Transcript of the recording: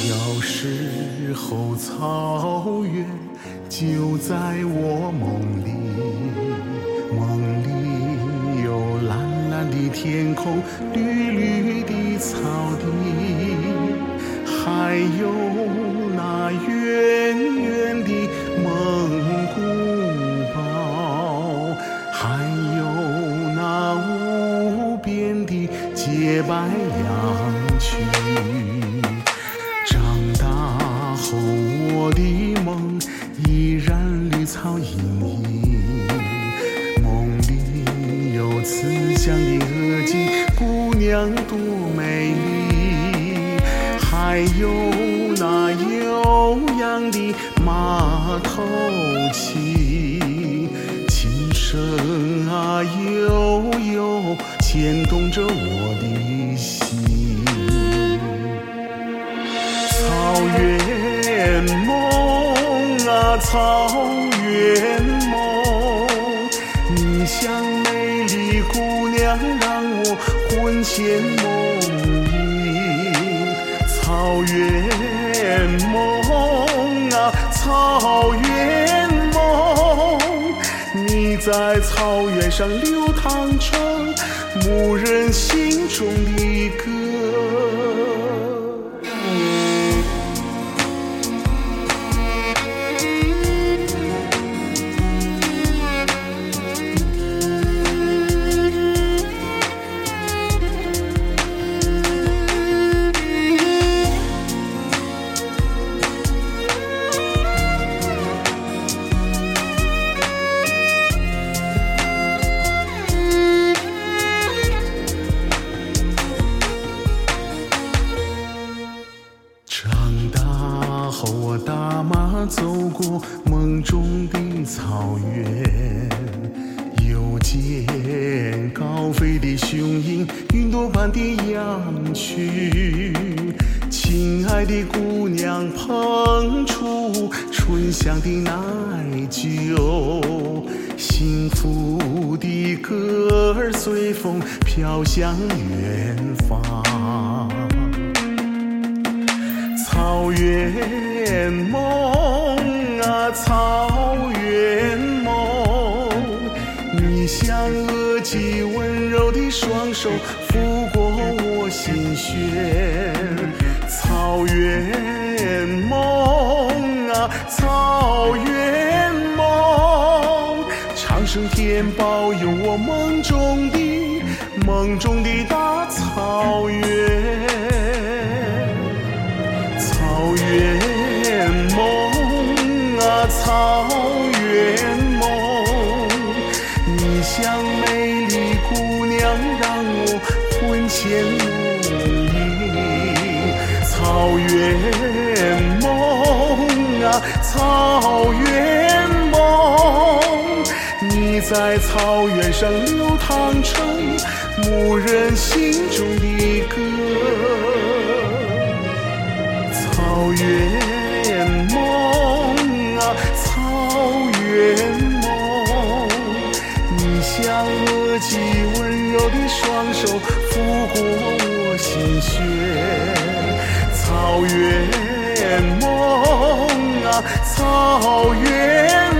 小时候草原就在我梦里梦里有蓝蓝的天空绿绿的草地还有那远远的慈祥的额吉，姑娘多美丽，还有那悠扬的马头琴，琴声啊悠悠牵动着我的心。草原梦啊，草原梦，你像美丽姑姑娘，让我魂牵梦萦。草原梦啊，草原梦，你在草原上流淌成牧人心走过梦中的草原，又见高飞的雄鹰，云朵般的羊群。亲爱的姑娘，捧出醇香的奶酒，幸福的歌儿随风飘向远方。草原梦啊，草原梦，你像额吉温柔的双手抚过我心弦。草原梦啊，草原梦，长生天保佑我梦中的梦中的大草原。草原梦啊，草原梦，你像美丽姑娘，让我魂牵梦萦。草原梦啊，草原梦，你在草原上流淌成牧人心中的歌。草原梦啊，草原梦，你像额吉温柔的双手抚过我心弦。草原梦啊，草原